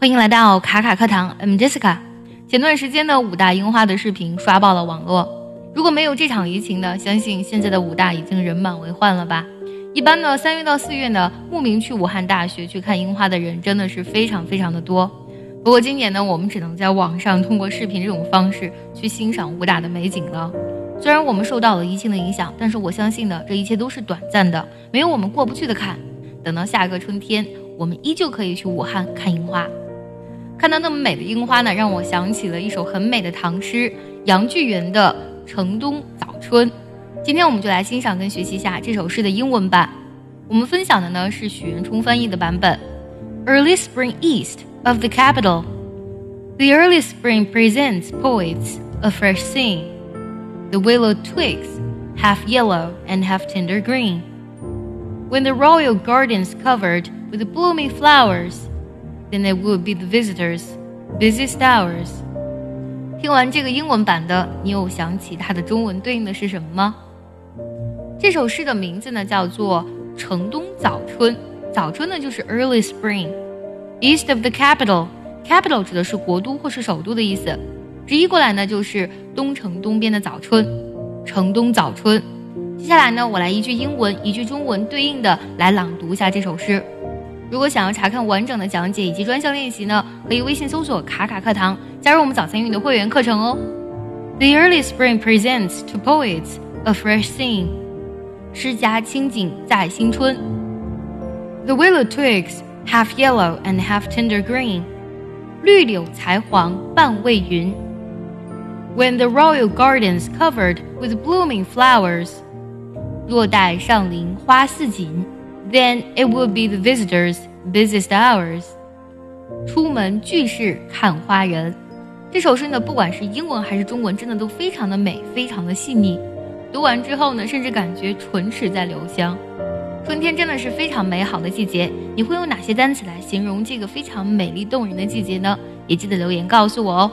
欢迎来到卡卡课堂，I'm Jessica。前段时间的武大樱花的视频刷爆了网络。如果没有这场疫情呢，相信现在的武大已经人满为患了吧？一般呢，三月到四月呢，慕名去武汉大学去看樱花的人真的是非常非常的多。不过今年呢，我们只能在网上通过视频这种方式去欣赏武大的美景了。虽然我们受到了疫情的影响，但是我相信呢，这一切都是短暂的，没有我们过不去的坎。等到下个春天，我们依旧可以去武汉看樱花。看到那么美的樱花呢，让我想起了一首很美的唐诗杨巨源的《城东早春》。今天我们就来欣赏跟学习一下这首诗的英文版。我们分享的呢是许渊冲翻译的版本。Early spring east of the capital, the early spring presents poets a fresh scene. The willow twigs, half yellow and half tender green. When the royal gardens covered with blooming flowers then it would be the visitors' busiest hours。听完这个英文版的，你有想起它的中文对应的是什么吗？这首诗的名字呢叫做《城东早春》，早春呢就是 early spring。East of the capital，capital 指的是国都或是首都的意思，直译过来呢就是东城东边的早春，城东早春。接下来呢，我来一句英文一句中文对应的来朗读一下这首诗。如果想要查看完整的讲解以及专项练习呢，可以微信搜索“卡卡课堂”，加入我们早餐英语的会员课程哦。The early spring presents to poets a fresh scene，诗家清景在新春。The willow twigs half yellow and half tender green，绿柳才黄半未匀。When the royal gardens covered with blooming flowers，若待上林花似锦。Then it would be the visitors' busiest hours。出门俱是看花人。这首诗呢，不管是英文还是中文，真的都非常的美，非常的细腻。读完之后呢，甚至感觉唇齿在留香。春天真的是非常美好的季节。你会用哪些单词来形容这个非常美丽动人的季节呢？也记得留言告诉我哦。